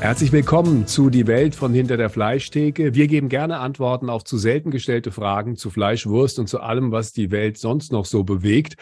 Herzlich willkommen zu Die Welt von hinter der Fleischtheke. Wir geben gerne Antworten auf zu selten gestellte Fragen zu Fleisch, Wurst und zu allem, was die Welt sonst noch so bewegt.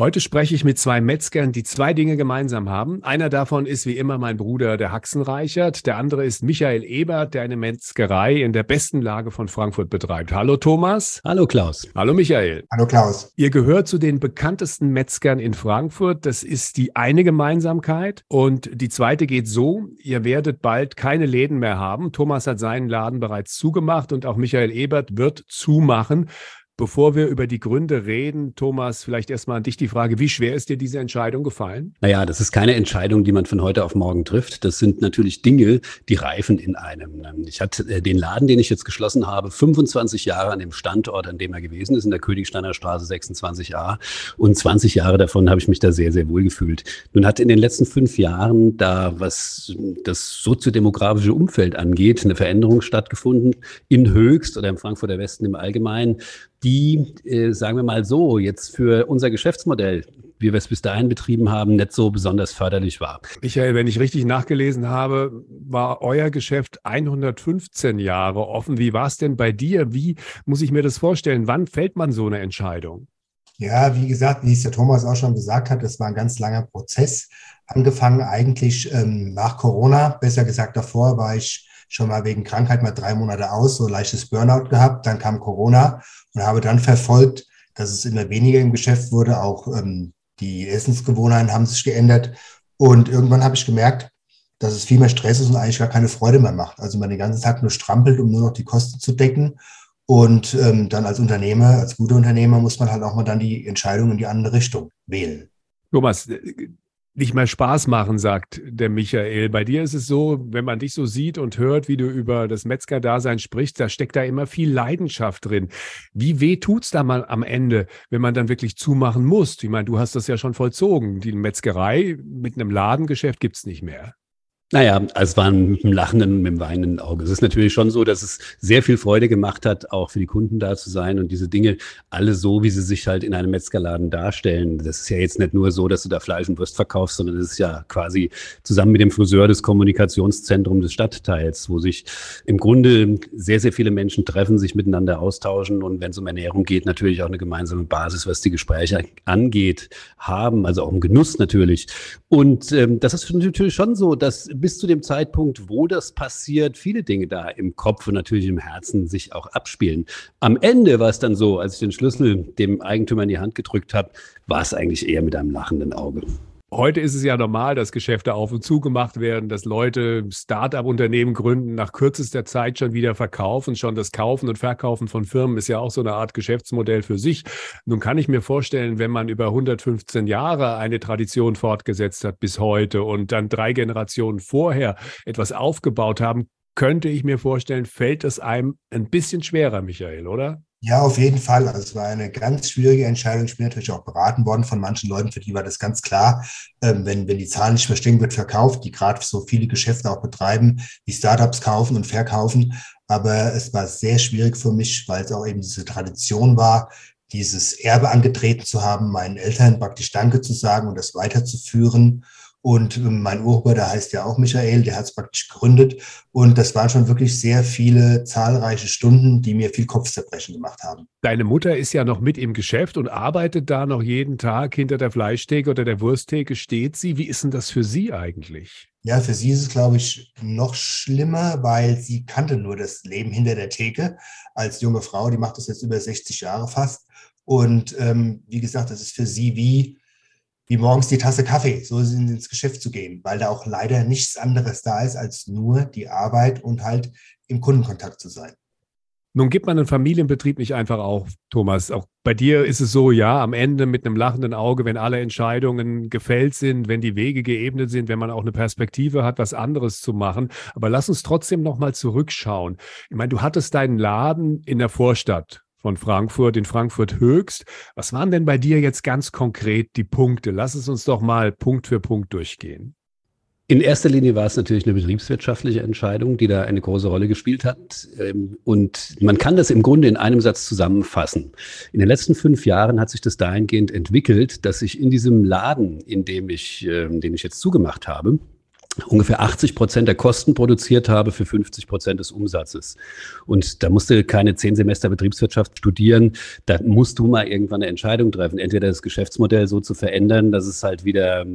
Heute spreche ich mit zwei Metzgern, die zwei Dinge gemeinsam haben. Einer davon ist wie immer mein Bruder, der Haxenreichert. Der andere ist Michael Ebert, der eine Metzgerei in der besten Lage von Frankfurt betreibt. Hallo Thomas. Hallo Klaus. Hallo Michael. Hallo Klaus. Ihr gehört zu den bekanntesten Metzgern in Frankfurt. Das ist die eine Gemeinsamkeit. Und die zweite geht so, ihr werdet bald keine Läden mehr haben. Thomas hat seinen Laden bereits zugemacht und auch Michael Ebert wird zumachen. Bevor wir über die Gründe reden, Thomas, vielleicht erstmal an dich die Frage, wie schwer ist dir diese Entscheidung gefallen? Naja, das ist keine Entscheidung, die man von heute auf morgen trifft. Das sind natürlich Dinge, die reifen in einem. Ich hatte äh, den Laden, den ich jetzt geschlossen habe, 25 Jahre an dem Standort, an dem er gewesen ist, in der Königsteiner Straße 26a. Und 20 Jahre davon habe ich mich da sehr, sehr wohl gefühlt. Nun hat in den letzten fünf Jahren da, was das soziodemografische Umfeld angeht, eine Veränderung stattgefunden in Höchst oder im Frankfurter Westen im Allgemeinen die, äh, sagen wir mal so, jetzt für unser Geschäftsmodell, wie wir es bis dahin betrieben haben, nicht so besonders förderlich war. Michael, wenn ich richtig nachgelesen habe, war euer Geschäft 115 Jahre offen. Wie war es denn bei dir? Wie muss ich mir das vorstellen? Wann fällt man so eine Entscheidung? Ja, wie gesagt, wie es der Thomas auch schon gesagt hat, das war ein ganz langer Prozess. Angefangen eigentlich ähm, nach Corona, besser gesagt davor war ich schon mal wegen Krankheit mal drei Monate aus, so leichtes Burnout gehabt. Dann kam Corona und habe dann verfolgt, dass es immer weniger im Geschäft wurde. Auch ähm, die Essensgewohnheiten haben sich geändert. Und irgendwann habe ich gemerkt, dass es viel mehr Stress ist und eigentlich gar keine Freude mehr macht. Also man den ganzen Tag nur strampelt, um nur noch die Kosten zu decken. Und ähm, dann als Unternehmer, als guter Unternehmer muss man halt auch mal dann die Entscheidung in die andere Richtung wählen. Thomas, nicht mehr Spaß machen, sagt der Michael. Bei dir ist es so, wenn man dich so sieht und hört, wie du über das Metzgerdasein sprichst, da steckt da immer viel Leidenschaft drin. Wie weh tut's da mal am Ende, wenn man dann wirklich zumachen muss? Ich meine, du hast das ja schon vollzogen. Die Metzgerei mit einem Ladengeschäft gibt's nicht mehr. Naja, es war mit einem lachenden und mit einem weinenden Auge. Es ist natürlich schon so, dass es sehr viel Freude gemacht hat, auch für die Kunden da zu sein und diese Dinge alle so, wie sie sich halt in einem Metzgerladen darstellen. Das ist ja jetzt nicht nur so, dass du da Fleisch und Wurst verkaufst, sondern es ist ja quasi zusammen mit dem Friseur des Kommunikationszentrum des Stadtteils, wo sich im Grunde sehr, sehr viele Menschen treffen, sich miteinander austauschen und wenn es um Ernährung geht, natürlich auch eine gemeinsame Basis, was die Gespräche angeht, haben, also auch im Genuss natürlich. Und ähm, das ist natürlich schon so, dass bis zu dem Zeitpunkt, wo das passiert, viele Dinge da im Kopf und natürlich im Herzen sich auch abspielen. Am Ende war es dann so, als ich den Schlüssel dem Eigentümer in die Hand gedrückt habe, war es eigentlich eher mit einem lachenden Auge. Heute ist es ja normal, dass Geschäfte auf und zu gemacht werden, dass Leute Start-up-Unternehmen gründen, nach kürzester Zeit schon wieder verkaufen. Schon das Kaufen und Verkaufen von Firmen ist ja auch so eine Art Geschäftsmodell für sich. Nun kann ich mir vorstellen, wenn man über 115 Jahre eine Tradition fortgesetzt hat bis heute und dann drei Generationen vorher etwas aufgebaut haben, könnte ich mir vorstellen, fällt es einem ein bisschen schwerer, Michael, oder? Ja, auf jeden Fall. Also es war eine ganz schwierige Entscheidung. Ich bin natürlich auch beraten worden von manchen Leuten, für die war das ganz klar. Ähm, wenn, wenn die Zahlen nicht verstehen, wird verkauft, die gerade so viele Geschäfte auch betreiben, wie Startups kaufen und verkaufen. Aber es war sehr schwierig für mich, weil es auch eben diese Tradition war, dieses Erbe angetreten zu haben, meinen Eltern praktisch Danke zu sagen und das weiterzuführen. Und ähm, mein Urheber, heißt ja auch Michael, der hat es praktisch gegründet. Und das waren schon wirklich sehr viele zahlreiche Stunden, die mir viel Kopfzerbrechen gemacht haben. Deine Mutter ist ja noch mit im Geschäft und arbeitet da noch jeden Tag hinter der Fleischtheke oder der Wursttheke steht sie. Wie ist denn das für sie eigentlich? Ja, für sie ist es, glaube ich, noch schlimmer, weil sie kannte nur das Leben hinter der Theke als junge Frau. Die macht das jetzt über 60 Jahre fast. Und ähm, wie gesagt, das ist für sie wie wie morgens die Tasse Kaffee, so ins Geschäft zu gehen, weil da auch leider nichts anderes da ist, als nur die Arbeit und halt im Kundenkontakt zu sein. Nun gibt man einen Familienbetrieb nicht einfach auf, Thomas. Auch bei dir ist es so, ja, am Ende mit einem lachenden Auge, wenn alle Entscheidungen gefällt sind, wenn die Wege geebnet sind, wenn man auch eine Perspektive hat, was anderes zu machen. Aber lass uns trotzdem nochmal zurückschauen. Ich meine, du hattest deinen Laden in der Vorstadt von Frankfurt in Frankfurt Höchst. Was waren denn bei dir jetzt ganz konkret die Punkte? Lass es uns doch mal Punkt für Punkt durchgehen. In erster Linie war es natürlich eine betriebswirtschaftliche Entscheidung, die da eine große Rolle gespielt hat. Ähm, und man kann das im Grunde in einem Satz zusammenfassen. In den letzten fünf Jahren hat sich das dahingehend entwickelt, dass ich in diesem Laden, in dem ich, ähm, den ich jetzt zugemacht habe, ungefähr 80 Prozent der Kosten produziert habe für 50 Prozent des Umsatzes. Und da musste keine zehn Semester Betriebswirtschaft studieren. Da musst du mal irgendwann eine Entscheidung treffen. Entweder das Geschäftsmodell so zu verändern, dass es halt wieder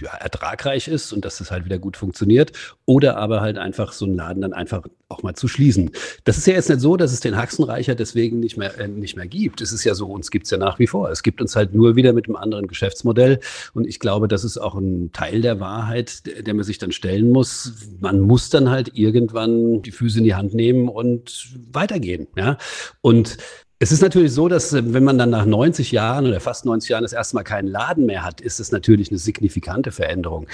ja, ertragreich ist und dass es halt wieder gut funktioniert. Oder aber halt einfach so einen Laden dann einfach auch mal zu schließen. Das ist ja jetzt nicht so, dass es den Haxenreicher deswegen nicht mehr, äh, nicht mehr gibt. Es ist ja so, uns gibt es ja nach wie vor. Es gibt uns halt nur wieder mit einem anderen Geschäftsmodell. Und ich glaube, das ist auch ein Teil der Wahrheit, der, der man sich dann stellen muss. Man muss dann halt irgendwann die Füße in die Hand nehmen und weitergehen. Ja? Und es ist natürlich so, dass wenn man dann nach 90 Jahren oder fast 90 Jahren das erste Mal keinen Laden mehr hat, ist es natürlich eine signifikante Veränderung.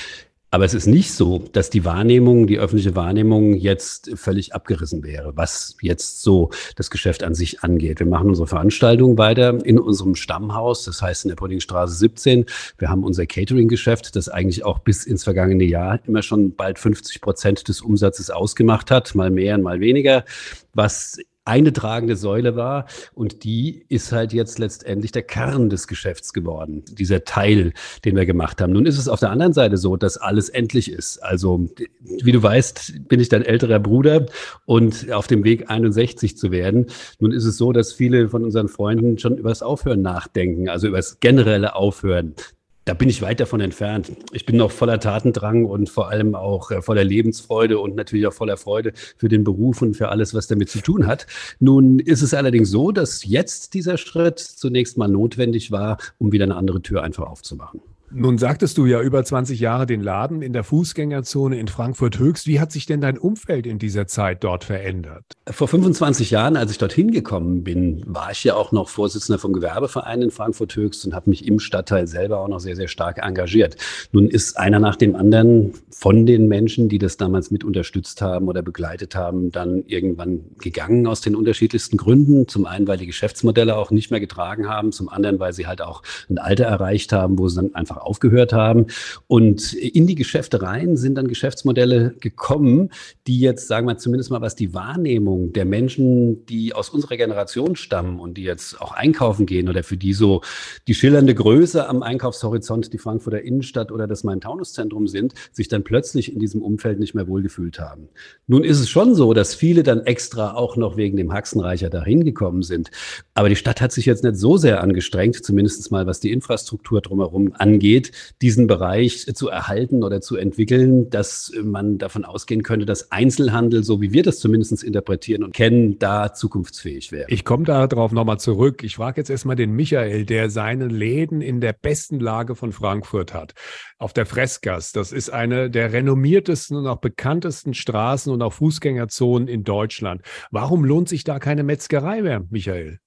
Aber es ist nicht so, dass die Wahrnehmung, die öffentliche Wahrnehmung jetzt völlig abgerissen wäre, was jetzt so das Geschäft an sich angeht. Wir machen unsere Veranstaltung weiter in unserem Stammhaus, das heißt in der Poddingstraße 17. Wir haben unser Catering-Geschäft, das eigentlich auch bis ins vergangene Jahr immer schon bald 50 Prozent des Umsatzes ausgemacht hat, mal mehr und mal weniger, was eine tragende Säule war. Und die ist halt jetzt letztendlich der Kern des Geschäfts geworden, dieser Teil, den wir gemacht haben. Nun ist es auf der anderen Seite so, dass alles endlich ist. Also, wie du weißt, bin ich dein älterer Bruder und auf dem Weg 61 zu werden. Nun ist es so, dass viele von unseren Freunden schon über das Aufhören nachdenken, also über das generelle Aufhören da bin ich weit davon entfernt. Ich bin noch voller Tatendrang und vor allem auch äh, voller Lebensfreude und natürlich auch voller Freude für den Beruf und für alles, was damit zu tun hat. Nun ist es allerdings so, dass jetzt dieser Schritt zunächst mal notwendig war, um wieder eine andere Tür einfach aufzumachen. Nun sagtest du ja über 20 Jahre den Laden in der Fußgängerzone in Frankfurt Höchst. Wie hat sich denn dein Umfeld in dieser Zeit dort verändert? Vor 25 Jahren, als ich dorthin gekommen bin, war ich ja auch noch Vorsitzender vom Gewerbeverein in Frankfurt Höchst und habe mich im Stadtteil selber auch noch sehr, sehr stark engagiert. Nun ist einer nach dem anderen von den Menschen, die das damals mit unterstützt haben oder begleitet haben, dann irgendwann gegangen aus den unterschiedlichsten Gründen. Zum einen, weil die Geschäftsmodelle auch nicht mehr getragen haben, zum anderen, weil sie halt auch ein Alter erreicht haben, wo sie dann einfach aufgehört haben. Und in die Geschäfte rein sind dann Geschäftsmodelle gekommen, die jetzt, sagen wir zumindest mal, was die Wahrnehmung der Menschen, die aus unserer Generation stammen und die jetzt auch einkaufen gehen oder für die so die schillernde Größe am Einkaufshorizont die Frankfurter Innenstadt oder das Main-Taunus-Zentrum sind, sich dann plötzlich in diesem Umfeld nicht mehr wohlgefühlt haben. Nun ist es schon so, dass viele dann extra auch noch wegen dem Haxenreicher dahin gekommen sind. Aber die Stadt hat sich jetzt nicht so sehr angestrengt, zumindest mal was die Infrastruktur drumherum angeht geht, diesen Bereich zu erhalten oder zu entwickeln, dass man davon ausgehen könnte, dass Einzelhandel, so wie wir das zumindest interpretieren und kennen, da zukunftsfähig wäre. Ich komme darauf nochmal zurück. Ich frage jetzt erstmal den Michael, der seine Läden in der besten Lage von Frankfurt hat. Auf der Freskas. Das ist eine der renommiertesten und auch bekanntesten Straßen und auch Fußgängerzonen in Deutschland. Warum lohnt sich da keine Metzgerei mehr, Michael?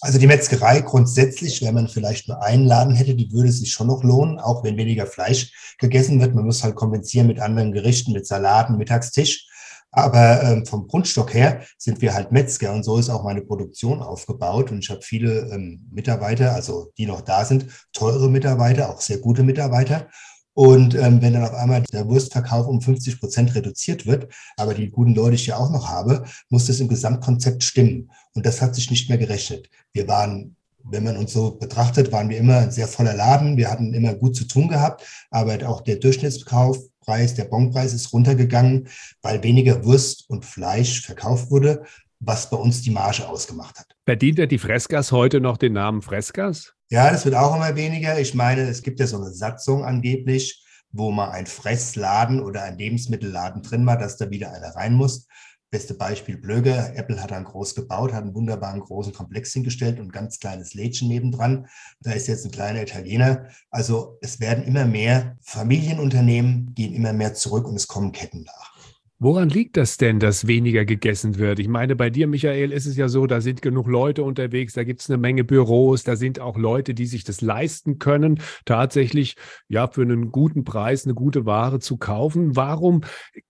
Also die Metzgerei grundsätzlich, wenn man vielleicht nur einen Laden hätte, die würde sich schon noch lohnen, auch wenn weniger Fleisch gegessen wird. Man muss halt kompensieren mit anderen Gerichten, mit Salaten, Mittagstisch. Aber ähm, vom Grundstock her sind wir halt Metzger und so ist auch meine Produktion aufgebaut. Und ich habe viele ähm, Mitarbeiter, also die noch da sind, teure Mitarbeiter, auch sehr gute Mitarbeiter. Und ähm, wenn dann auf einmal der Wurstverkauf um 50 Prozent reduziert wird, aber die guten Leute, ich ja auch noch habe, muss das im Gesamtkonzept stimmen. Und das hat sich nicht mehr gerechnet. Wir waren, wenn man uns so betrachtet, waren wir immer ein sehr voller Laden. Wir hatten immer gut zu tun gehabt, aber auch der Durchschnittskaufpreis, der Bonpreis ist runtergegangen, weil weniger Wurst und Fleisch verkauft wurde, was bei uns die Marge ausgemacht hat. Verdient er die Freskas heute noch den Namen Freskas? Ja, das wird auch immer weniger. Ich meine, es gibt ja so eine Satzung angeblich, wo man ein Fressladen oder ein Lebensmittelladen drin war, dass da wieder einer rein muss. Beste Beispiel Blöge. Apple hat dann groß gebaut, hat einen wunderbaren großen Komplex hingestellt und ein ganz kleines Lädchen nebendran. Da ist jetzt ein kleiner Italiener. Also es werden immer mehr Familienunternehmen, gehen immer mehr zurück und es kommen Ketten nach. Woran liegt das denn, dass weniger gegessen wird? Ich meine, bei dir, Michael, ist es ja so, da sind genug Leute unterwegs, da gibt es eine Menge Büros, da sind auch Leute, die sich das leisten können, tatsächlich ja für einen guten Preis eine gute Ware zu kaufen. Warum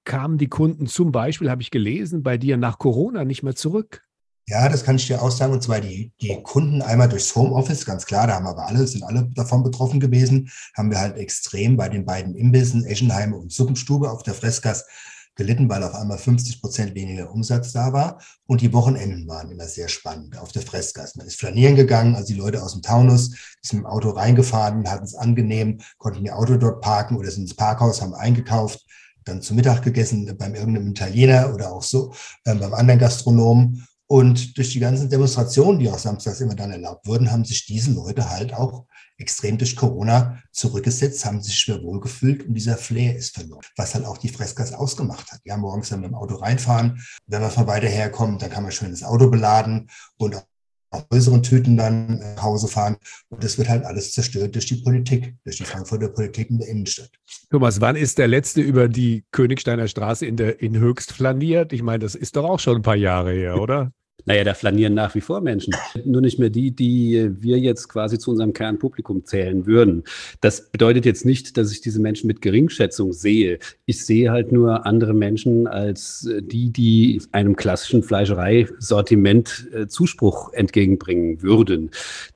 kamen die Kunden zum Beispiel, habe ich gelesen, bei dir nach Corona nicht mehr zurück? Ja, das kann ich dir auch sagen. Und zwar die, die Kunden einmal durchs Homeoffice, ganz klar, da haben aber alle, sind alle davon betroffen gewesen, haben wir halt extrem bei den beiden Imbissen, Eschenheim und Suppenstube auf der Freskas gelitten, weil auf einmal 50 Prozent weniger Umsatz da war. Und die Wochenenden waren immer sehr spannend auf der Fressgas. Man ist flanieren gegangen, also die Leute aus dem Taunus sind mit dem Auto reingefahren, hatten es angenehm, konnten ihr Auto dort parken oder sind ins Parkhaus, haben eingekauft, dann zu Mittag gegessen beim irgendeinem Italiener oder auch so äh, beim anderen Gastronomen. Und durch die ganzen Demonstrationen, die auch samstags immer dann erlaubt wurden, haben sich diese Leute halt auch extrem durch Corona zurückgesetzt, haben sich schwer wohlgefühlt und dieser Flair ist verloren, was halt auch die Fressgas ausgemacht hat. Ja, morgens dann mit dem Auto reinfahren, wenn man von weiter her kommt, dann kann man schön das Auto beladen und auch größeren Tüten dann nach Hause fahren. Und das wird halt alles zerstört durch die Politik, durch die Frankfurter Politik in der Innenstadt. Thomas, wann ist der letzte über die Königsteiner Straße in, der, in Höchst flaniert? Ich meine, das ist doch auch schon ein paar Jahre her, oder? Naja, da flanieren nach wie vor Menschen. Nur nicht mehr die, die wir jetzt quasi zu unserem Kernpublikum zählen würden. Das bedeutet jetzt nicht, dass ich diese Menschen mit Geringschätzung sehe. Ich sehe halt nur andere Menschen als die, die einem klassischen Fleischereisortiment äh, Zuspruch entgegenbringen würden.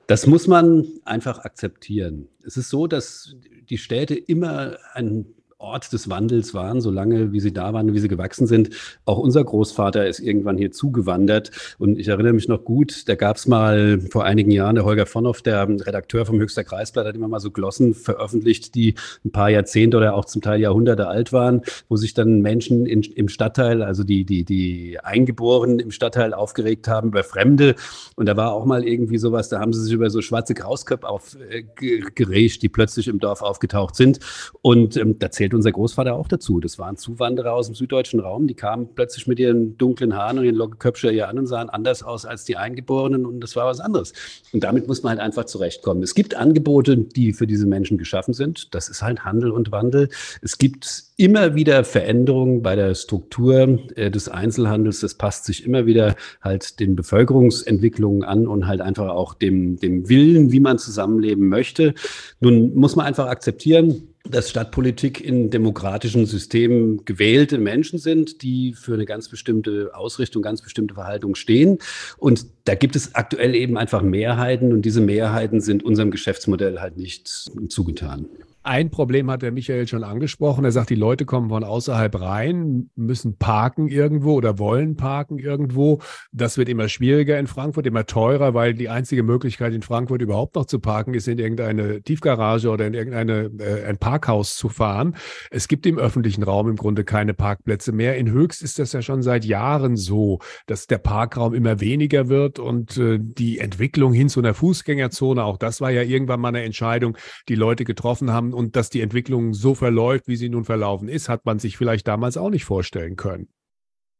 Das muss man einfach akzeptieren. Es ist so, dass die Städte immer ein Ort des Wandels waren, solange wie sie da waren, wie sie gewachsen sind. Auch unser Großvater ist irgendwann hier zugewandert. Und ich erinnere mich noch gut, da gab es mal vor einigen Jahren, der Holger Vonhoff, der Redakteur vom Höchster Kreisblatt, hat immer mal so Glossen veröffentlicht, die ein paar Jahrzehnte oder auch zum Teil Jahrhunderte alt waren, wo sich dann Menschen in, im Stadtteil, also die, die, die Eingeborenen im Stadtteil aufgeregt haben über Fremde. Und da war auch mal irgendwie sowas, da haben sie sich über so schwarze Krausköpfe aufgeregt, äh, die plötzlich im Dorf aufgetaucht sind. Und ähm, da zählt zählt unser Großvater auch dazu. Das waren Zuwanderer aus dem süddeutschen Raum, die kamen plötzlich mit ihren dunklen Haaren und ihren Lockenköpfe hier an und sahen anders aus als die Eingeborenen und das war was anderes. Und damit muss man halt einfach zurechtkommen. Es gibt Angebote, die für diese Menschen geschaffen sind. Das ist halt Handel und Wandel. Es gibt immer wieder Veränderungen bei der Struktur äh, des Einzelhandels. Das passt sich immer wieder halt den Bevölkerungsentwicklungen an und halt einfach auch dem, dem Willen, wie man zusammenleben möchte. Nun muss man einfach akzeptieren, dass Stadtpolitik in demokratischen Systemen gewählte Menschen sind, die für eine ganz bestimmte Ausrichtung, ganz bestimmte Verhaltung stehen. Und da gibt es aktuell eben einfach Mehrheiten und diese Mehrheiten sind unserem Geschäftsmodell halt nicht zugetan. Ein Problem hat der Michael schon angesprochen. Er sagt, die Leute kommen von außerhalb rein, müssen parken irgendwo oder wollen parken irgendwo. Das wird immer schwieriger in Frankfurt, immer teurer, weil die einzige Möglichkeit in Frankfurt überhaupt noch zu parken ist, in irgendeine Tiefgarage oder in irgendeine äh, ein Parkhaus zu fahren. Es gibt im öffentlichen Raum im Grunde keine Parkplätze mehr. In Höchst ist das ja schon seit Jahren so, dass der Parkraum immer weniger wird und äh, die Entwicklung hin zu einer Fußgängerzone, auch das war ja irgendwann mal eine Entscheidung, die Leute getroffen haben und dass die Entwicklung so verläuft, wie sie nun verlaufen ist, hat man sich vielleicht damals auch nicht vorstellen können.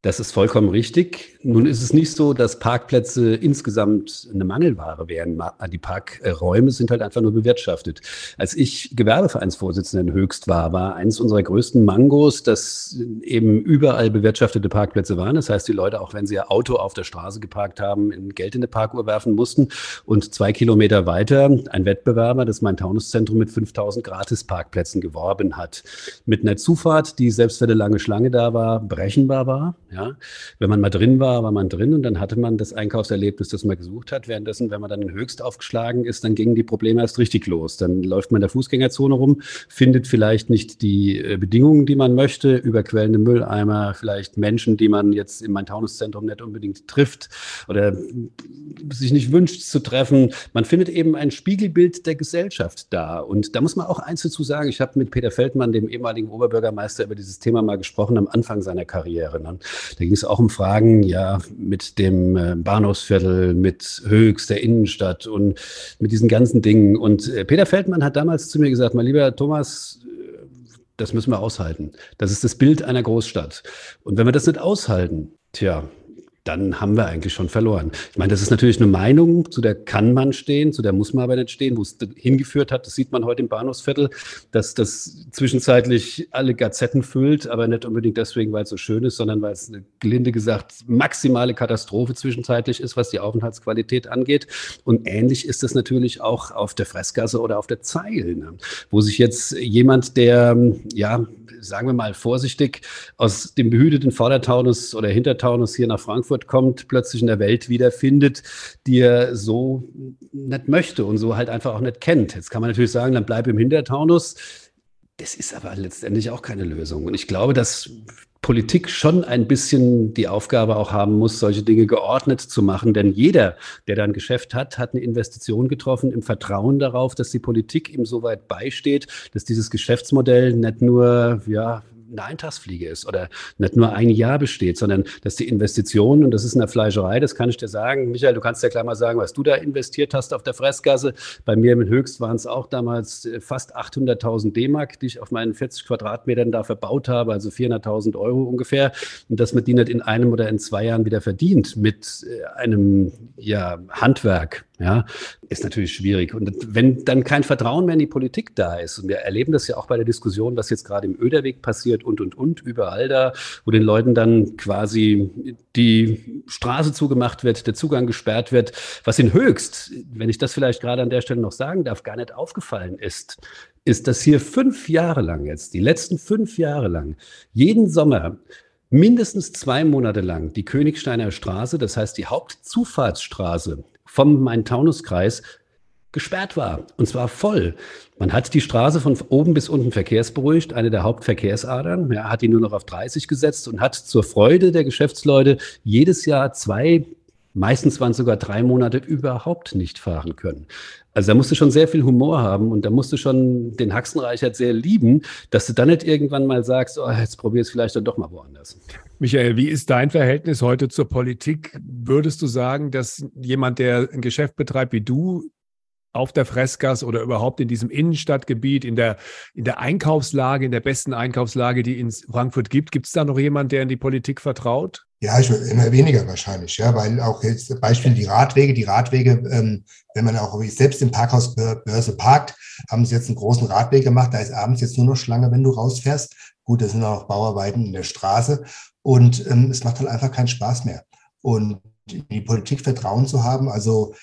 Das ist vollkommen richtig. Nun ist es nicht so, dass Parkplätze insgesamt eine Mangelware wären. Die Parkräume sind halt einfach nur bewirtschaftet. Als ich Gewerbevereinsvorsitzender in Höchst war, war eines unserer größten Mangos, dass eben überall bewirtschaftete Parkplätze waren. Das heißt, die Leute, auch wenn sie ihr Auto auf der Straße geparkt haben, Geld in eine Parkuhr werfen mussten. Und zwei Kilometer weiter ein Wettbewerber, das mein Taunuszentrum mit 5000 Gratis-Parkplätzen geworben hat. Mit einer Zufahrt, die selbst für eine lange Schlange da war, berechenbar war ja, wenn man mal drin war, war man drin und dann hatte man das Einkaufserlebnis, das man gesucht hat. Währenddessen, wenn man dann höchst aufgeschlagen ist, dann gingen die Probleme erst richtig los. Dann läuft man in der Fußgängerzone rum, findet vielleicht nicht die äh, Bedingungen, die man möchte, überquellende Mülleimer, vielleicht Menschen, die man jetzt im Main-Taunus-Zentrum nicht unbedingt trifft oder sich nicht wünscht zu treffen. Man findet eben ein Spiegelbild der Gesellschaft da. Und da muss man auch eins dazu sagen. Ich habe mit Peter Feldmann, dem ehemaligen Oberbürgermeister, über dieses Thema mal gesprochen am Anfang seiner Karriere. Ne? Da ging es auch um Fragen, ja, mit dem äh, Bahnhofsviertel, mit Höchst, der Innenstadt und mit diesen ganzen Dingen. Und äh, Peter Feldmann hat damals zu mir gesagt, mein lieber Thomas, äh, das müssen wir aushalten. Das ist das Bild einer Großstadt. Und wenn wir das nicht aushalten, tja, dann haben wir eigentlich schon verloren. Ich meine, das ist natürlich eine Meinung, zu der kann man stehen, zu der muss man aber nicht stehen. Wo es hingeführt hat, das sieht man heute im Bahnhofsviertel, dass das zwischenzeitlich alle Gazetten füllt, aber nicht unbedingt deswegen, weil es so schön ist, sondern weil es eine gelinde gesagt maximale Katastrophe zwischenzeitlich ist, was die Aufenthaltsqualität angeht. Und ähnlich ist das natürlich auch auf der Fressgasse oder auf der Zeil, ne? wo sich jetzt jemand, der, ja, sagen wir mal vorsichtig, aus dem behüteten Vordertaunus oder Hintertaunus hier nach Frankfurt kommt, plötzlich in der Welt wiederfindet, die er so nicht möchte und so halt einfach auch nicht kennt. Jetzt kann man natürlich sagen, dann bleib im Hintertaunus. Das ist aber letztendlich auch keine Lösung. Und ich glaube, dass Politik schon ein bisschen die Aufgabe auch haben muss, solche Dinge geordnet zu machen. Denn jeder, der da ein Geschäft hat, hat eine Investition getroffen im Vertrauen darauf, dass die Politik ihm so weit beisteht, dass dieses Geschäftsmodell nicht nur, ja, eine Eintagsfliege ist oder nicht nur ein Jahr besteht, sondern dass die Investition, und das ist in der Fleischerei, das kann ich dir sagen, Michael, du kannst ja gleich mal sagen, was du da investiert hast auf der Fressgasse. Bei mir im Höchst waren es auch damals äh, fast 800.000 D-Mark, die ich auf meinen 40 Quadratmetern da verbaut habe, also 400.000 Euro ungefähr. Und dass man die nicht in einem oder in zwei Jahren wieder verdient mit äh, einem ja, Handwerk, ja, ist natürlich schwierig. Und wenn dann kein Vertrauen mehr in die Politik da ist, und wir erleben das ja auch bei der Diskussion, was jetzt gerade im Öderweg passiert und, und, und, überall da, wo den Leuten dann quasi die Straße zugemacht wird, der Zugang gesperrt wird, was in Höchst, wenn ich das vielleicht gerade an der Stelle noch sagen darf, gar nicht aufgefallen ist, ist, dass hier fünf Jahre lang jetzt, die letzten fünf Jahre lang, jeden Sommer mindestens zwei Monate lang die Königsteiner Straße, das heißt die Hauptzufahrtsstraße vom Main-Taunus-Kreis gesperrt war. Und zwar voll. Man hat die Straße von oben bis unten verkehrsberuhigt, eine der Hauptverkehrsadern, ja, hat die nur noch auf 30 gesetzt und hat zur Freude der Geschäftsleute jedes Jahr zwei, meistens waren es sogar drei Monate überhaupt nicht fahren können. Also da musst du schon sehr viel Humor haben und da musst du schon den Haxenreichert sehr lieben, dass du dann nicht irgendwann mal sagst, oh, jetzt probier es vielleicht dann doch mal woanders. Michael, wie ist dein Verhältnis heute zur Politik? Würdest du sagen, dass jemand, der ein Geschäft betreibt wie du, auf der Fressgas oder überhaupt in diesem Innenstadtgebiet, in der, in der Einkaufslage, in der besten Einkaufslage, die in Frankfurt gibt, gibt es da noch jemanden, der in die Politik vertraut? Ja, ich immer weniger wahrscheinlich, ja, weil auch jetzt Beispiel die Radwege, die Radwege, ähm, wenn man auch selbst im Parkhausbörse parkt, haben sie jetzt einen großen Radweg gemacht, da ist abends jetzt nur noch Schlange, wenn du rausfährst. Gut, da sind auch Bauarbeiten in der Straße und ähm, es macht halt einfach keinen Spaß mehr. Und die Politik Vertrauen zu haben, also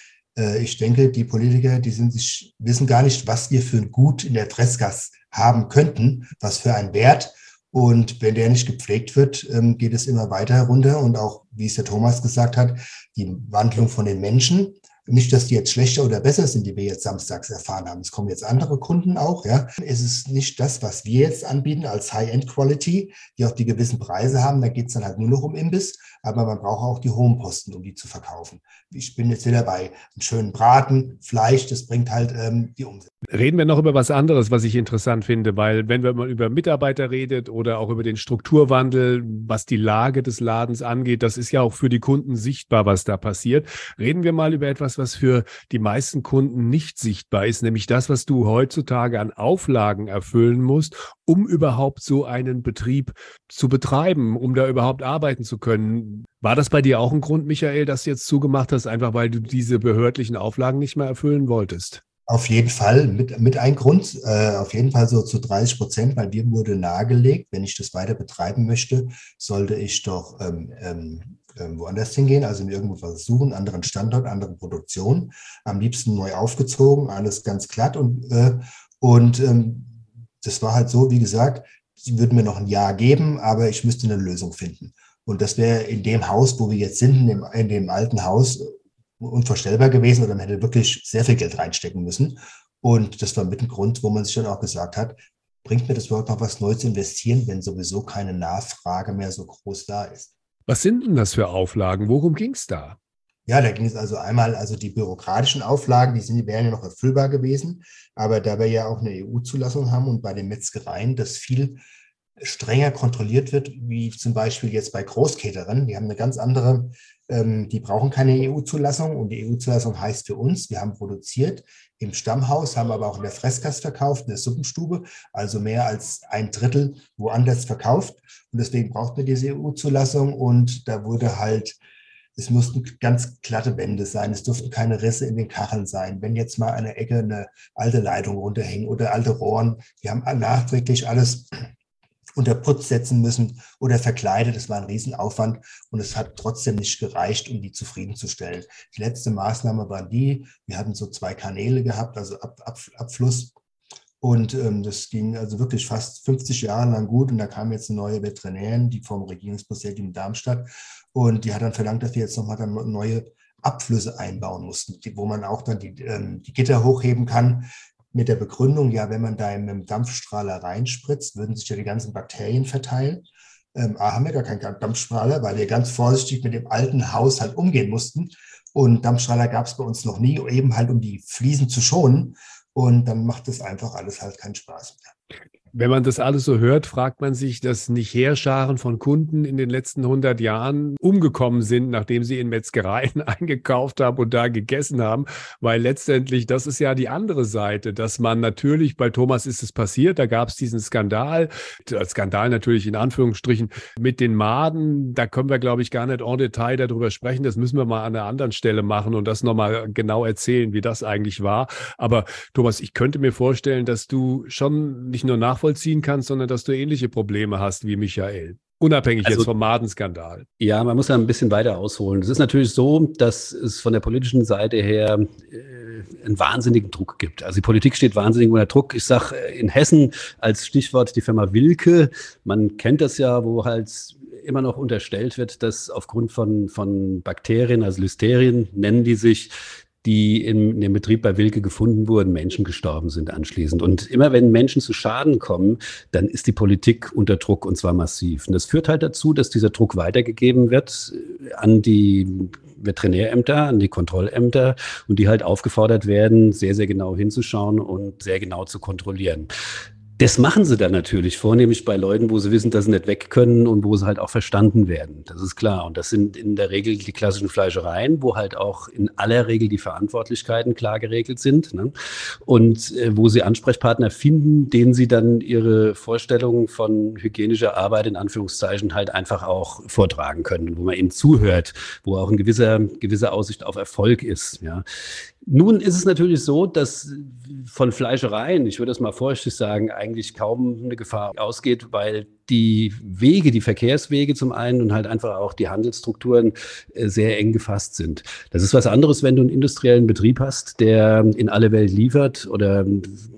ich denke, die Politiker, die sind sich, wissen gar nicht, was wir für ein Gut in der Dressgas haben könnten, was für ein Wert. Und wenn der nicht gepflegt wird, ähm, geht es immer weiter herunter. Und auch, wie es der Thomas gesagt hat, die Wandlung von den Menschen. Nicht, dass die jetzt schlechter oder besser sind, die wir jetzt samstags erfahren haben. Es kommen jetzt andere Kunden auch. Ja. Es ist nicht das, was wir jetzt anbieten als High-End-Quality, die auch die gewissen Preise haben. Da geht es dann halt nur noch um Imbiss. Aber man braucht auch die Homeposten, um die zu verkaufen. Ich bin jetzt wieder bei einem schönen Braten, Fleisch, das bringt halt ähm, die Umsätze. Reden wir noch über was anderes, was ich interessant finde, weil wenn man über Mitarbeiter redet oder auch über den Strukturwandel, was die Lage des Ladens angeht, das ist ja auch für die Kunden sichtbar, was da passiert. Reden wir mal über etwas, was für die meisten Kunden nicht sichtbar ist, nämlich das, was du heutzutage an Auflagen erfüllen musst, um überhaupt so einen Betrieb zu betreiben, um da überhaupt arbeiten zu können. War das bei dir auch ein Grund, Michael, dass du jetzt zugemacht hast, einfach weil du diese behördlichen Auflagen nicht mehr erfüllen wolltest? Auf jeden Fall mit, mit ein Grund, äh, auf jeden Fall so zu 30 Prozent, weil mir wurde nahegelegt, wenn ich das weiter betreiben möchte, sollte ich doch ähm, ähm, ähm woanders hingehen, also irgendwo versuchen, anderen Standort, andere Produktion, am liebsten neu aufgezogen, alles ganz glatt und, äh, und ähm, das war halt so, wie gesagt, sie würden mir noch ein Jahr geben, aber ich müsste eine Lösung finden. Und das wäre in dem Haus, wo wir jetzt sind, in dem, in dem alten Haus, unvorstellbar gewesen oder man hätte wirklich sehr viel Geld reinstecken müssen. Und das war mit dem Grund, wo man sich dann auch gesagt hat, bringt mir das überhaupt noch was Neues zu investieren, wenn sowieso keine Nachfrage mehr so groß da ist. Was sind denn das für Auflagen? Worum ging es da? Ja, da ging es also einmal, also die bürokratischen Auflagen, die, sind, die wären ja noch erfüllbar gewesen, aber da wir ja auch eine EU-Zulassung haben und bei den Metzgereien das viel strenger kontrolliert wird, wie zum Beispiel jetzt bei Großcaterern. Die haben eine ganz andere, ähm, die brauchen keine EU-Zulassung und die EU-Zulassung heißt für uns, wir haben produziert im Stammhaus, haben aber auch in der Fresskast verkauft, in der Suppenstube, also mehr als ein Drittel woanders verkauft. Und deswegen braucht man diese EU-Zulassung und da wurde halt es mussten ganz glatte Wände sein, es durften keine Risse in den Kacheln sein. Wenn jetzt mal der Ecke eine alte Leitung runterhängt oder alte Rohren, die haben nachträglich alles unter Putz setzen müssen oder verkleidet. Das war ein Riesenaufwand und es hat trotzdem nicht gereicht, um die zufriedenzustellen. Die letzte Maßnahme war die, wir hatten so zwei Kanäle gehabt, also Ab, Ab, Abfluss. Und ähm, das ging also wirklich fast 50 Jahre lang gut. Und da kam jetzt eine neue Veterinärin, die vom Regierungspräsidium Darmstadt. Und die hat dann verlangt, dass wir jetzt nochmal dann neue Abflüsse einbauen mussten, wo man auch dann die, ähm, die Gitter hochheben kann, mit der Begründung, ja, wenn man da im Dampfstrahler reinspritzt, würden sich ja die ganzen Bakterien verteilen. ähm, A, haben wir gar keinen Dampfstrahler, weil wir ganz vorsichtig mit dem alten Haus halt umgehen mussten. Und Dampfstrahler gab es bei uns noch nie, eben halt um die Fliesen zu schonen. Und dann macht es einfach alles halt keinen Spaß mehr. Wenn man das alles so hört, fragt man sich, dass nicht Heerscharen von Kunden in den letzten 100 Jahren umgekommen sind, nachdem sie in Metzgereien eingekauft haben und da gegessen haben, weil letztendlich, das ist ja die andere Seite, dass man natürlich, bei Thomas ist es passiert, da gab es diesen Skandal, Skandal natürlich in Anführungsstrichen mit den Maden, da können wir, glaube ich, gar nicht en Detail darüber sprechen, das müssen wir mal an einer anderen Stelle machen und das nochmal genau erzählen, wie das eigentlich war. Aber Thomas, ich könnte mir vorstellen, dass du schon nicht nur nach nachvollziehen kannst, sondern dass du ähnliche Probleme hast wie Michael. Unabhängig also, jetzt vom Madenskandal. Ja, man muss ja ein bisschen weiter ausholen. Es ist natürlich so, dass es von der politischen Seite her äh, einen wahnsinnigen Druck gibt. Also die Politik steht wahnsinnig unter Druck. Ich sage äh, in Hessen als Stichwort die Firma Wilke. Man kennt das ja, wo halt immer noch unterstellt wird, dass aufgrund von, von Bakterien, also Listerien nennen die sich, die in, dem Betrieb bei Wilke gefunden wurden, Menschen gestorben sind anschließend. Und immer wenn Menschen zu Schaden kommen, dann ist die Politik unter Druck und zwar massiv. Und das führt halt dazu, dass dieser Druck weitergegeben wird äh, an die Veterinärämter, an die Kontrollämter und die halt aufgefordert werden, sehr, sehr genau hinzuschauen und sehr genau zu kontrollieren. Das machen sie dann natürlich, vornehmlich bei Leuten, wo sie wissen, dass sie nicht weg können und wo sie halt auch verstanden werden. Das ist klar. Und das sind in der Regel die klassischen Fleischereien, wo halt auch in aller Regel die Verantwortlichkeiten klar geregelt sind. Ne? Und äh, wo sie Ansprechpartner finden, denen sie dann ihre Vorstellungen von hygienischer Arbeit in Anführungszeichen halt einfach auch vortragen können, wo man ihnen zuhört, wo auch eine gewisse, gewisse Aussicht auf Erfolg ist. Ja. Nun ist es natürlich so, dass von Fleischereien, ich würde das mal vorsichtig sagen, eigentlich kaum eine Gefahr ausgeht, weil die Wege, die Verkehrswege zum einen und halt einfach auch die Handelsstrukturen äh, sehr eng gefasst sind. Das ist was anderes, wenn du einen industriellen Betrieb hast, der in alle Welt liefert oder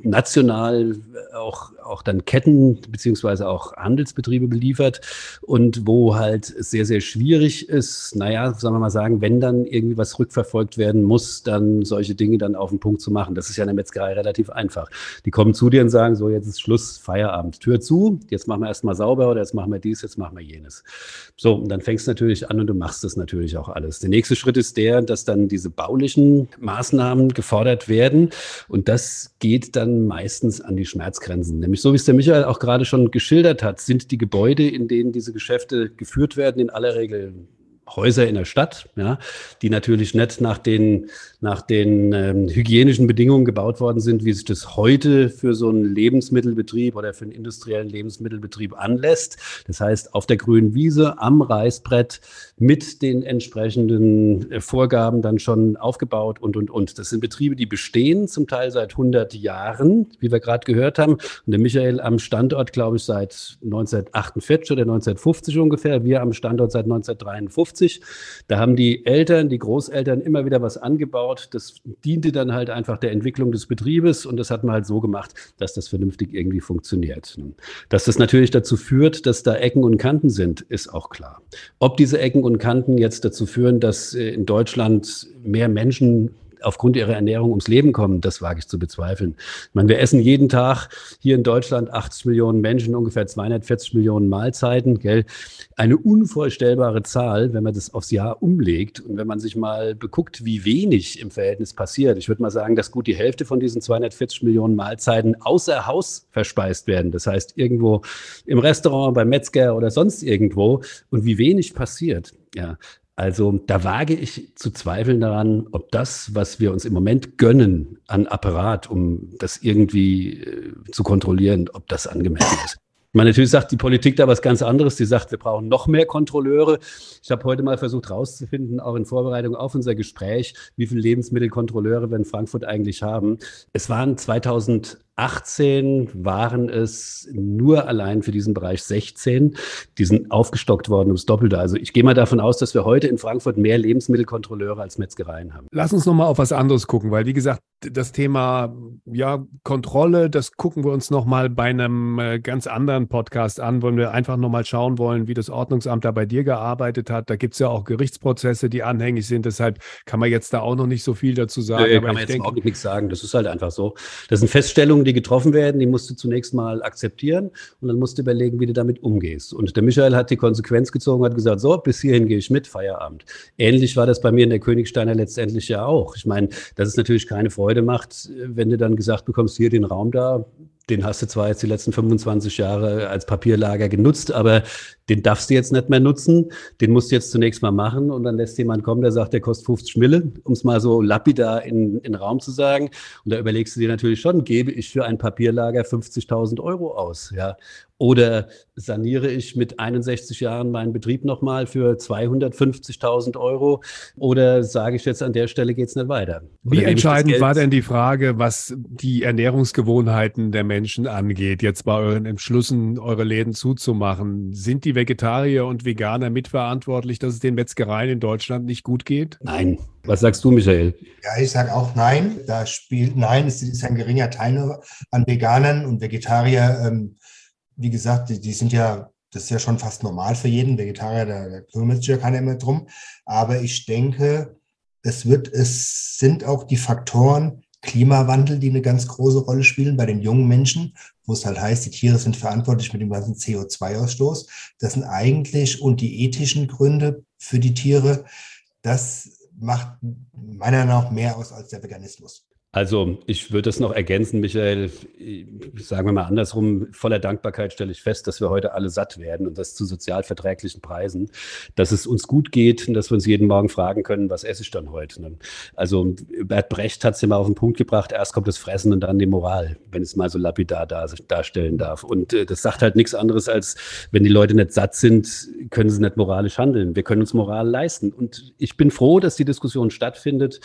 national auch, auch dann Ketten beziehungsweise auch Handelsbetriebe beliefert und wo halt sehr, sehr schwierig ist, naja, sagen wir mal sagen, wenn dann irgendwie was rückverfolgt werden muss, dann solche Dinge dann auf den Punkt zu machen. Das ist ja in der Metzgerei relativ einfach. Die kommen zu dir und sagen, so jetzt ist Schluss, Feierabend, Tür zu, jetzt machen wir erstmal sauber oder jetzt machen wir dies, jetzt machen wir jenes. So, und dann fängst du natürlich an und du machst das natürlich auch alles. Der nächste Schritt ist der, dass dann diese baulichen Maßnahmen gefordert werden und das geht dann meistens an die Schmerzgrenzen. Nämlich so, wie es der Michael auch gerade schon geschildert hat, sind die Gebäude, in denen diese Geschäfte geführt werden, in aller Regel Häuser in der Stadt, ja, die natürlich nicht nach den, nach den ähm, hygienischen Bedingungen gebaut worden sind, wie sich das heute für so einen Lebensmittelbetrieb oder für einen industriellen Lebensmittelbetrieb anlässt. Das heißt, auf der grünen Wiese, am Reißbrett, mit den entsprechenden äh, Vorgaben dann schon aufgebaut und, und, und. Das sind Betriebe, die bestehen zum Teil seit 100 Jahren, wie wir gerade gehört haben. Und der Michael am Standort, glaube ich, seit 1948 oder 1950 ungefähr. Wir am Standort seit 1953. 1950. Da haben die Eltern, die Großeltern immer wieder was angebaut. Das diente dann halt einfach der Entwicklung des Betriebes und das hat man halt so gemacht, dass das vernünftig irgendwie funktioniert. Dass das natürlich dazu führt, dass da Ecken und Kanten sind, ist auch klar. Ob diese Ecken und Kanten jetzt dazu führen, dass äh, in Deutschland mehr Menschen aufgrund ihrer Ernährung ums Leben kommen, das wage ich zu bezweifeln. Ich meine, wir essen jeden Tag hier in Deutschland 80 Millionen Menschen, ungefähr 240 Millionen Mahlzeiten, gell? Eine unvorstellbare Zahl, wenn man das aufs Jahr umlegt und wenn man sich mal beguckt, wie wenig im Verhältnis passiert. Ich würde mal sagen, dass gut die Hälfte von diesen 240 Millionen Mahlzeiten außer Haus verspeist werden. Das heißt, irgendwo im Restaurant, beim Metzger oder sonst irgendwo und wie wenig passiert. Ja, also da wage ich zu zweifeln daran, ob das, was wir uns im Moment gönnen an Apparat, um das irgendwie äh, zu kontrollieren, ob das angemessen ist. Man natürlich sagt die Politik da was ganz anderes. Die sagt, wir brauchen noch mehr Kontrolleure. Ich habe heute mal versucht herauszufinden, auch in Vorbereitung auf unser Gespräch, wie viele Lebensmittelkontrolleure wir in Frankfurt eigentlich haben. Es waren 2000 18 waren es nur allein für diesen Bereich 16. Die sind aufgestockt worden ums Doppelte. Also ich gehe mal davon aus, dass wir heute in Frankfurt mehr Lebensmittelkontrolleure als Metzgereien haben. Lass uns nochmal auf was anderes gucken, weil wie gesagt, das Thema ja, Kontrolle, das gucken wir uns nochmal bei einem äh, ganz anderen Podcast an, wollen wir einfach nochmal schauen wollen, wie das Ordnungsamt da bei dir gearbeitet hat. Da gibt es ja auch Gerichtsprozesse, die anhängig sind. Deshalb kann man jetzt da auch noch nicht so viel dazu sagen. Nee, kann man jetzt denke, auch nichts sagen. Das ist halt einfach so. Das sind Feststellungen, die die getroffen werden, die musst du zunächst mal akzeptieren und dann musst du überlegen, wie du damit umgehst. Und der Michael hat die Konsequenz gezogen, hat gesagt, so, bis hierhin gehe ich mit, Feierabend. Ähnlich war das bei mir in der Königsteiner letztendlich ja auch. Ich meine, dass es natürlich keine Freude macht, wenn du dann gesagt bekommst, hier den Raum da, den hast du zwar jetzt die letzten 25 Jahre als Papierlager genutzt, aber den darfst du jetzt nicht mehr nutzen. Den musst du jetzt zunächst mal machen und dann lässt jemand kommen, der sagt, der kostet 50 Mille, um es mal so lapidar in, in den Raum zu sagen. Und da überlegst du dir natürlich schon, gebe ich für ein Papierlager 50.000 Euro aus, ja. Oder saniere ich mit 61 Jahren meinen Betrieb nochmal für 250.000 Euro? Oder sage ich jetzt an der Stelle geht es nicht weiter? Wie entscheidend war denn die Frage, was die Ernährungsgewohnheiten der Menschen angeht, jetzt bei euren Entschlüssen, eure Läden zuzumachen? Sind die Vegetarier und Veganer mitverantwortlich, dass es den Metzgereien in Deutschland nicht gut geht? Nein. Was sagst du, Michael? Ja, ich sage auch nein. Da spielt nein, es ist ein geringer Teil an Veganern und Vegetarier. Ähm, wie gesagt, die, die, sind ja, das ist ja schon fast normal für jeden Vegetarier, da, da kümmert sich ja keiner mehr drum. Aber ich denke, es wird, es sind auch die Faktoren Klimawandel, die eine ganz große Rolle spielen bei den jungen Menschen, wo es halt heißt, die Tiere sind verantwortlich mit dem ganzen CO2-Ausstoß. Das sind eigentlich und die ethischen Gründe für die Tiere. Das macht meiner Meinung nach mehr aus als der Veganismus. Also ich würde es noch ergänzen, Michael, sagen wir mal andersrum, voller Dankbarkeit stelle ich fest, dass wir heute alle satt werden und das zu sozial verträglichen Preisen, dass es uns gut geht und dass wir uns jeden Morgen fragen können, was esse ich dann heute. Ne? Also Bert Brecht hat es ja mal auf den Punkt gebracht, erst kommt das Fressen und dann die Moral, wenn ich es mal so lapidar darstellen darf. Und äh, das sagt halt nichts anderes als, wenn die Leute nicht satt sind, können sie nicht moralisch handeln. Wir können uns Moral leisten. Und ich bin froh, dass die Diskussion stattfindet.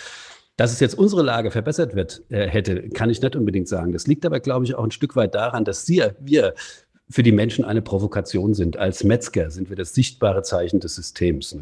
Dass es jetzt unsere Lage verbessert wird, äh, hätte, kann ich nicht unbedingt sagen. Das liegt aber, glaube ich, auch ein Stück weit daran, dass Sie, wir für die Menschen eine Provokation sind. Als Metzger sind wir das sichtbare Zeichen des Systems.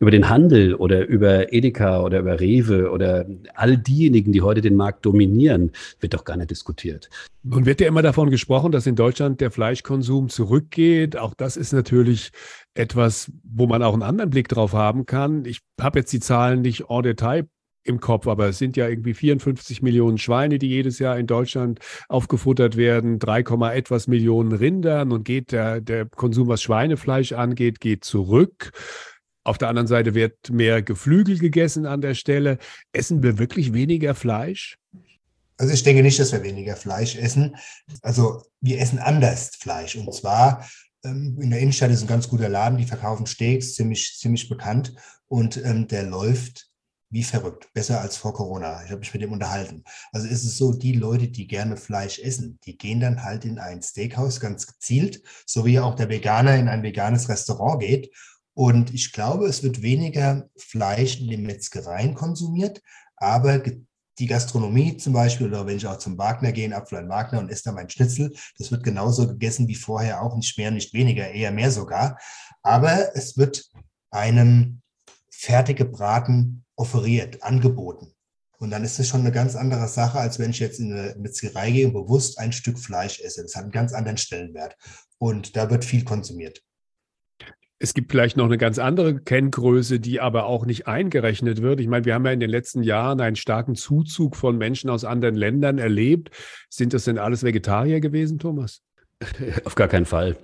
Über den Handel oder über Edeka oder über Rewe oder all diejenigen, die heute den Markt dominieren, wird doch gar nicht diskutiert. Nun wird ja immer davon gesprochen, dass in Deutschland der Fleischkonsum zurückgeht. Auch das ist natürlich etwas, wo man auch einen anderen Blick drauf haben kann. Ich habe jetzt die Zahlen nicht en Detail im Kopf, aber es sind ja irgendwie 54 Millionen Schweine, die jedes Jahr in Deutschland aufgefuttert werden, 3, etwas Millionen Rinder. Nun geht der, der Konsum, was Schweinefleisch angeht, geht zurück. Auf der anderen Seite wird mehr Geflügel gegessen an der Stelle. Essen wir wirklich weniger Fleisch? Also ich denke nicht, dass wir weniger Fleisch essen. Also wir essen anders Fleisch. Und zwar ähm, in der Innenstadt ist ein ganz guter Laden, die verkaufen Steaks, ziemlich, ziemlich bekannt. Und ähm, der läuft wie verrückt, besser als vor Corona. Ich habe mich mit dem unterhalten. Also ist es so, die Leute, die gerne Fleisch essen, die gehen dann halt in ein Steakhouse ganz gezielt, so wie auch der Veganer in ein veganes Restaurant geht. Und ich glaube, es wird weniger Fleisch in den Metzgereien konsumiert, aber die Gastronomie zum Beispiel, oder wenn ich auch zum Wagner gehe, Apfel Wagner und esse da mein Schnitzel, das wird genauso gegessen wie vorher, auch nicht mehr, nicht weniger, eher mehr sogar. Aber es wird einem fertig gebraten offeriert, angeboten. Und dann ist das schon eine ganz andere Sache, als wenn ich jetzt in eine Metzgerei gehe und bewusst ein Stück Fleisch esse. Das hat einen ganz anderen Stellenwert. Und da wird viel konsumiert. Es gibt vielleicht noch eine ganz andere Kenngröße, die aber auch nicht eingerechnet wird. Ich meine, wir haben ja in den letzten Jahren einen starken Zuzug von Menschen aus anderen Ländern erlebt. Sind das denn alles Vegetarier gewesen, Thomas? Auf gar keinen Fall.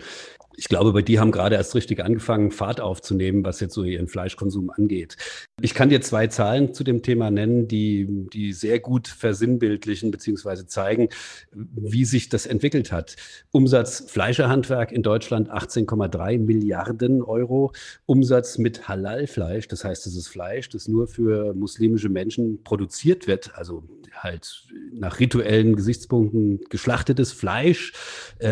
Ich glaube, bei die haben gerade erst richtig angefangen, Fahrt aufzunehmen, was jetzt so ihren Fleischkonsum angeht. Ich kann dir zwei Zahlen zu dem Thema nennen, die, die sehr gut versinnbildlichen bzw. zeigen, wie sich das entwickelt hat. Umsatz Fleischerhandwerk in Deutschland 18,3 Milliarden Euro. Umsatz mit Halalfleisch, das heißt, es ist Fleisch, das nur für muslimische Menschen produziert wird, also halt nach rituellen Gesichtspunkten geschlachtetes Fleisch,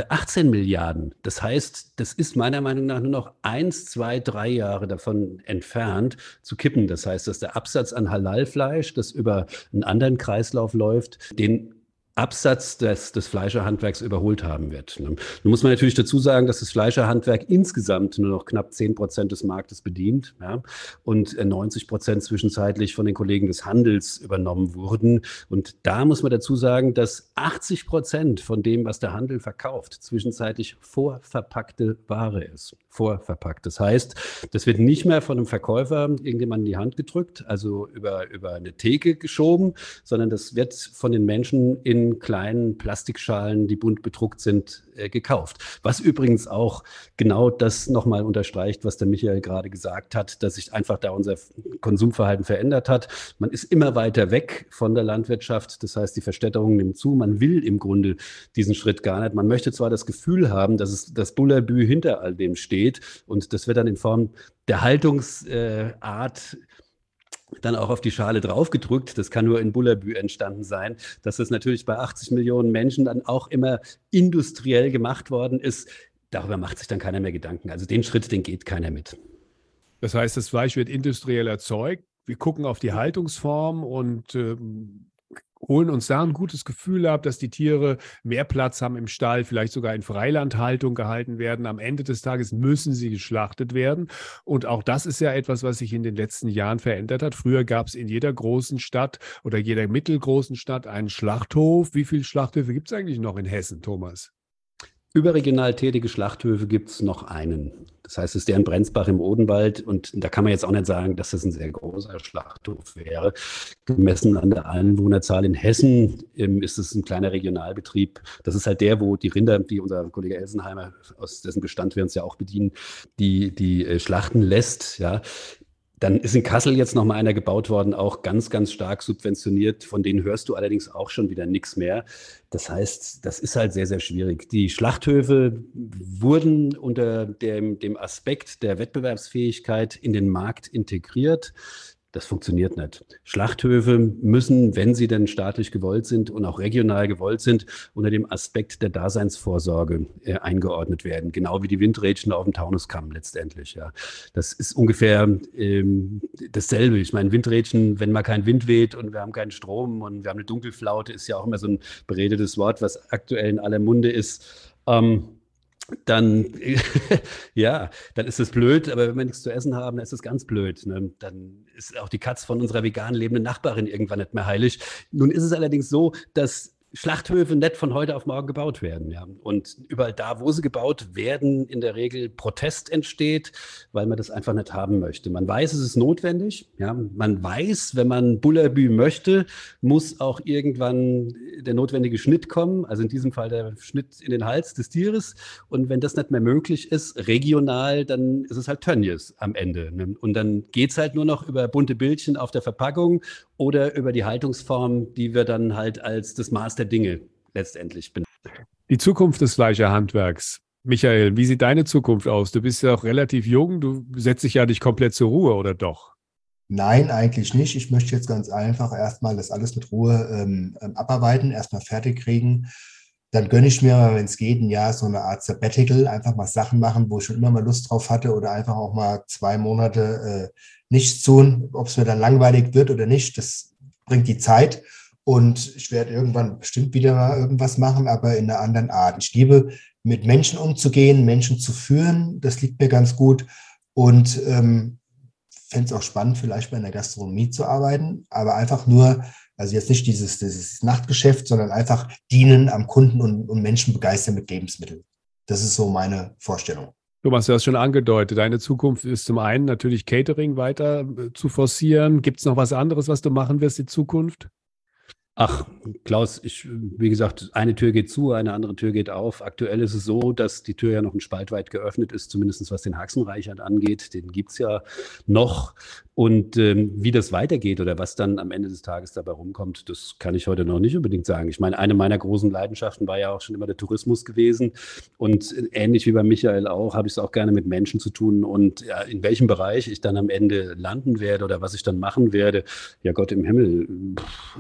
18 äh, Milliarden. Das heißt, das ist meiner Meinung nach nur noch eins, zwei, drei Jahre davon entfernt zu kippen. Das heißt, dass der Absatz an Halalfleisch, das über einen anderen Kreislauf läuft, den Absatz des, des Fleischerhandwerks überholt haben wird. Ne? Nun muss man natürlich dazu sagen, dass das Fleischerhandwerk insgesamt nur noch knapp 10 Prozent des Marktes bedient ja, und 90 äh, Prozent zwischenzeitlich von den Kollegen des Handels übernommen wurden. Und da muss man dazu sagen, dass 80 Prozent von dem, was der Handel verkauft, zwischenzeitlich vorverpackte Ware ist. Vorverpackt. Das heißt, das wird nicht mehr von einem Verkäufer irgendjemand in die Hand gedrückt, also über, über eine Theke geschoben, sondern das wird von den Menschen in in kleinen Plastikschalen, die bunt bedruckt sind, äh, gekauft. Was übrigens auch genau das nochmal unterstreicht, was der Michael gerade gesagt hat, dass sich einfach da unser Konsumverhalten verändert hat. Man ist immer weiter weg von der Landwirtschaft. Das heißt, die Verstädterung nimmt zu. Man will im Grunde diesen Schritt gar nicht. Man möchte zwar das Gefühl haben, dass es das Bullabü hinter all dem steht und das wird dann in Form der Haltungsart dann auch auf die Schale draufgedrückt. Das kann nur in Bullabü entstanden sein, dass das natürlich bei 80 Millionen Menschen dann auch immer industriell gemacht worden ist. Darüber macht sich dann keiner mehr Gedanken. Also den Schritt, den geht keiner mit. Das heißt, das Fleisch wird industriell erzeugt. Wir gucken auf die Haltungsform und ähm, holen uns da ein gutes Gefühl ab, dass die Tiere mehr Platz haben im Stall, vielleicht sogar in Freilandhaltung gehalten werden. Am Ende des Tages müssen sie geschlachtet werden. Und auch das ist ja etwas, was sich in den letzten Jahren verändert hat. Früher gab es in jeder großen Stadt oder jeder mittelgroßen Stadt einen Schlachthof. Wie viele Schlachthöfe gibt es eigentlich noch in Hessen, Thomas? Überregional tätige Schlachthöfe gibt es noch einen. Das heißt, es ist der in Brenzbach im Odenwald und da kann man jetzt auch nicht sagen, dass das ein sehr großer Schlachthof wäre. Gemessen an der Einwohnerzahl in Hessen ähm, ist es ein kleiner Regionalbetrieb. Das ist halt der, wo die Rinder, die unser Kollege Elsenheimer, aus dessen Bestand wir uns ja auch bedienen, die, die äh, schlachten lässt. Ja. Dann ist in Kassel jetzt noch mal einer gebaut worden, auch ganz, ganz stark subventioniert. Von denen hörst du allerdings auch schon wieder nichts mehr. Das heißt, das ist halt sehr, sehr schwierig. Die Schlachthöfe wurden unter dem, dem Aspekt der Wettbewerbsfähigkeit in den Markt integriert. Das funktioniert nicht. Schlachthöfe müssen, wenn sie denn staatlich gewollt sind und auch regional gewollt sind, unter dem Aspekt der Daseinsvorsorge äh, eingeordnet werden. Genau wie die Windrädchen auf dem Taunuskamm letztendlich. Ja. Das ist ungefähr ähm, dasselbe. Ich meine, Windrädchen, wenn mal kein Wind weht und wir haben keinen Strom und wir haben eine Dunkelflaute, ist ja auch immer so ein beredetes Wort, was aktuell in aller Munde ist. Ähm, dann, ja, dann ist es blöd, aber wenn wir nichts zu essen haben, dann ist es ganz blöd. Ne? Dann ist auch die Katz von unserer vegan lebenden Nachbarin irgendwann nicht mehr heilig. Nun ist es allerdings so, dass Schlachthöfe nicht von heute auf morgen gebaut werden. Ja. Und überall da, wo sie gebaut werden, in der Regel Protest entsteht, weil man das einfach nicht haben möchte. Man weiß, es ist notwendig. Ja. Man weiß, wenn man Bullabü möchte, muss auch irgendwann der notwendige Schnitt kommen. Also in diesem Fall der Schnitt in den Hals des Tieres. Und wenn das nicht mehr möglich ist, regional, dann ist es halt Tönnies am Ende. Ne. Und dann geht es halt nur noch über bunte Bildchen auf der Verpackung oder über die Haltungsform, die wir dann halt als das Maß der Dinge letztendlich benennen. Die Zukunft des Fleischerhandwerks. Michael, wie sieht deine Zukunft aus? Du bist ja auch relativ jung, du setzt dich ja nicht komplett zur Ruhe, oder doch? Nein, eigentlich nicht. Ich möchte jetzt ganz einfach erstmal das alles mit Ruhe ähm, ähm abarbeiten, erstmal fertig kriegen. Dann gönne ich mir, wenn es geht, ein Jahr so eine Art Sabbatical, einfach mal Sachen machen, wo ich schon immer mal Lust drauf hatte oder einfach auch mal zwei Monate äh, nichts tun. Ob es mir dann langweilig wird oder nicht, das bringt die Zeit. Und ich werde irgendwann bestimmt wieder mal irgendwas machen, aber in einer anderen Art. Ich liebe, mit Menschen umzugehen, Menschen zu führen. Das liegt mir ganz gut. Und ähm, fände es auch spannend, vielleicht bei einer Gastronomie zu arbeiten, aber einfach nur, also jetzt nicht dieses, dieses Nachtgeschäft, sondern einfach dienen am Kunden und, und Menschen begeistern mit Lebensmitteln. Das ist so meine Vorstellung. Thomas, du hast schon angedeutet, deine Zukunft ist zum einen natürlich Catering weiter äh, zu forcieren. Gibt es noch was anderes, was du machen wirst in Zukunft? Ach, Klaus, ich, wie gesagt, eine Tür geht zu, eine andere Tür geht auf. Aktuell ist es so, dass die Tür ja noch ein Spalt weit geöffnet ist, zumindest was den Haxenreichert angeht. Den gibt es ja noch. Und ähm, wie das weitergeht oder was dann am Ende des Tages dabei rumkommt, das kann ich heute noch nicht unbedingt sagen. Ich meine, eine meiner großen Leidenschaften war ja auch schon immer der Tourismus gewesen. Und ähnlich wie bei Michael auch, habe ich es auch gerne mit Menschen zu tun. Und ja, in welchem Bereich ich dann am Ende landen werde oder was ich dann machen werde, ja Gott im Himmel.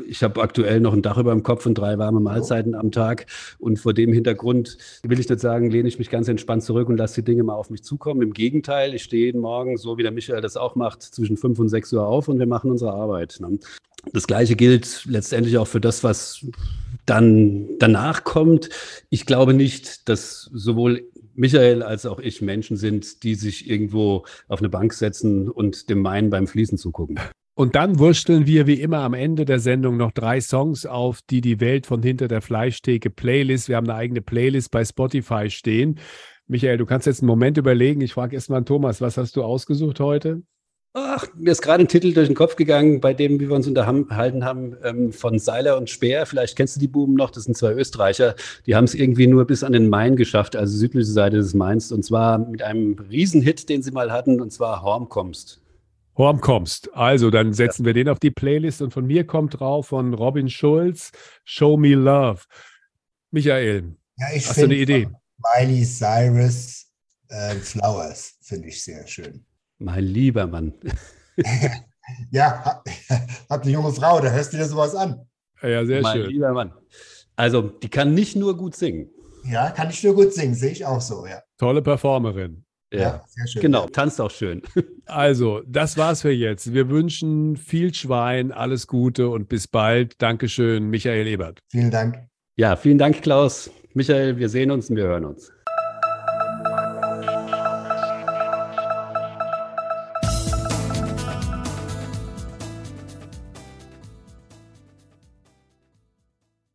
Ich habe aktuell noch ein Dach über dem Kopf und drei warme Mahlzeiten am Tag. Und vor dem Hintergrund will ich nicht sagen, lehne ich mich ganz entspannt zurück und lasse die Dinge mal auf mich zukommen. Im Gegenteil, ich stehe jeden Morgen, so wie der Michael das auch macht, zwischen fünf und sechs Uhr auf und wir machen unsere Arbeit. Ne? Das Gleiche gilt letztendlich auch für das, was dann danach kommt. Ich glaube nicht, dass sowohl Michael als auch ich Menschen sind, die sich irgendwo auf eine Bank setzen und dem Main beim Fließen zugucken. Und dann wursteln wir wie immer am Ende der Sendung noch drei Songs auf, die die Welt von hinter der Fleischtheke Playlist. Wir haben eine eigene Playlist bei Spotify stehen. Michael, du kannst jetzt einen Moment überlegen. Ich frage erst mal Thomas, was hast du ausgesucht heute? Ach, mir ist gerade ein Titel durch den Kopf gegangen, bei dem, wie wir uns unterhalten haben, ähm, von Seiler und Speer. Vielleicht kennst du die Buben noch, das sind zwei Österreicher. Die haben es irgendwie nur bis an den Main geschafft, also südliche Seite des Mains. Und zwar mit einem Riesenhit, den sie mal hatten, und zwar Horm kommst. Horm kommst. Also, dann setzen ja. wir den auf die Playlist und von mir kommt drauf von Robin Schulz, Show Me Love. Michael, ja, hast du eine Idee? Miley Cyrus äh, Flowers finde ich sehr schön. Mein lieber Mann. ja, hat eine junge Frau, da hörst du dir sowas an. Ja, sehr mein schön. lieber Mann. Also, die kann nicht nur gut singen. Ja, kann nicht nur gut singen, sehe ich auch so, ja. Tolle Performerin. Ja, ja sehr schön. Genau, tanzt auch schön. Also, das war's für jetzt. Wir wünschen viel Schwein, alles Gute und bis bald. Dankeschön, Michael Ebert. Vielen Dank. Ja, vielen Dank, Klaus. Michael, wir sehen uns und wir hören uns.